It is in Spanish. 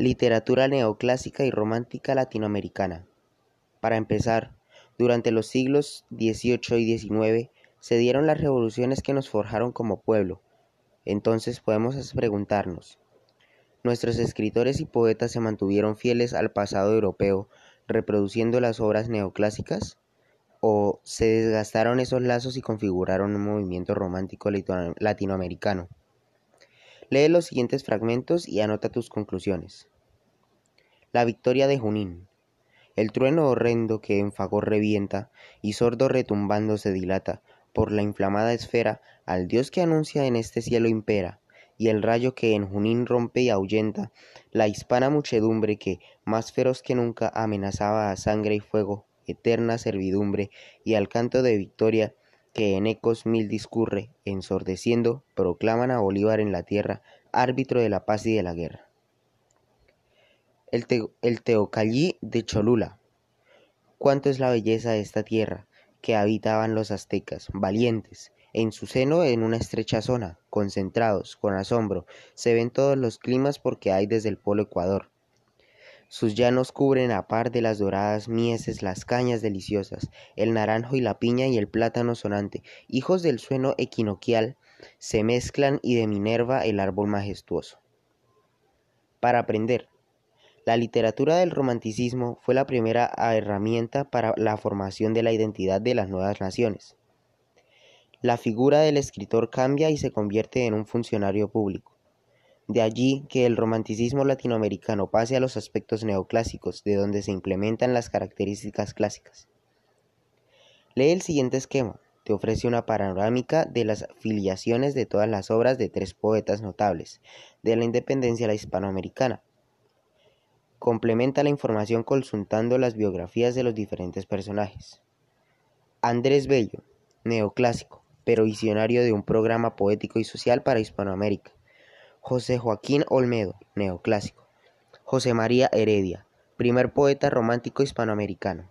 Literatura neoclásica y romántica latinoamericana. Para empezar, durante los siglos XVIII y XIX se dieron las revoluciones que nos forjaron como pueblo. Entonces podemos preguntarnos, ¿nuestros escritores y poetas se mantuvieron fieles al pasado europeo, reproduciendo las obras neoclásicas? ¿O se desgastaron esos lazos y configuraron un movimiento romántico latinoamericano? Lee los siguientes fragmentos y anota tus conclusiones. La victoria de Junín. El trueno horrendo que en Fagor revienta y sordo retumbando se dilata por la inflamada esfera al Dios que anuncia en este cielo impera, y el rayo que en Junín rompe y ahuyenta la hispana muchedumbre que, más feroz que nunca, amenazaba a sangre y fuego, eterna servidumbre, y al canto de victoria que en ecos mil discurre, ensordeciendo, proclaman a Bolívar en la tierra, árbitro de la paz y de la guerra el, Teocallí de Cholula. Cuánto es la belleza de esta tierra que habitaban los aztecas, valientes, en su seno en una estrecha zona, concentrados, con asombro, se ven todos los climas porque hay desde el polo Ecuador. Sus llanos cubren a par de las doradas mieses las cañas deliciosas, el naranjo y la piña y el plátano sonante, hijos del sueno equinoccial, se mezclan y de Minerva el árbol majestuoso. Para aprender, la literatura del romanticismo fue la primera herramienta para la formación de la identidad de las nuevas naciones. La figura del escritor cambia y se convierte en un funcionario público. De allí que el romanticismo latinoamericano pase a los aspectos neoclásicos, de donde se implementan las características clásicas. Lee el siguiente esquema. Te ofrece una panorámica de las filiaciones de todas las obras de tres poetas notables de la independencia la hispanoamericana, Complementa la información consultando las biografías de los diferentes personajes. Andrés Bello, neoclásico, pero visionario de un programa poético y social para Hispanoamérica. José Joaquín Olmedo, neoclásico. José María Heredia, primer poeta romántico hispanoamericano.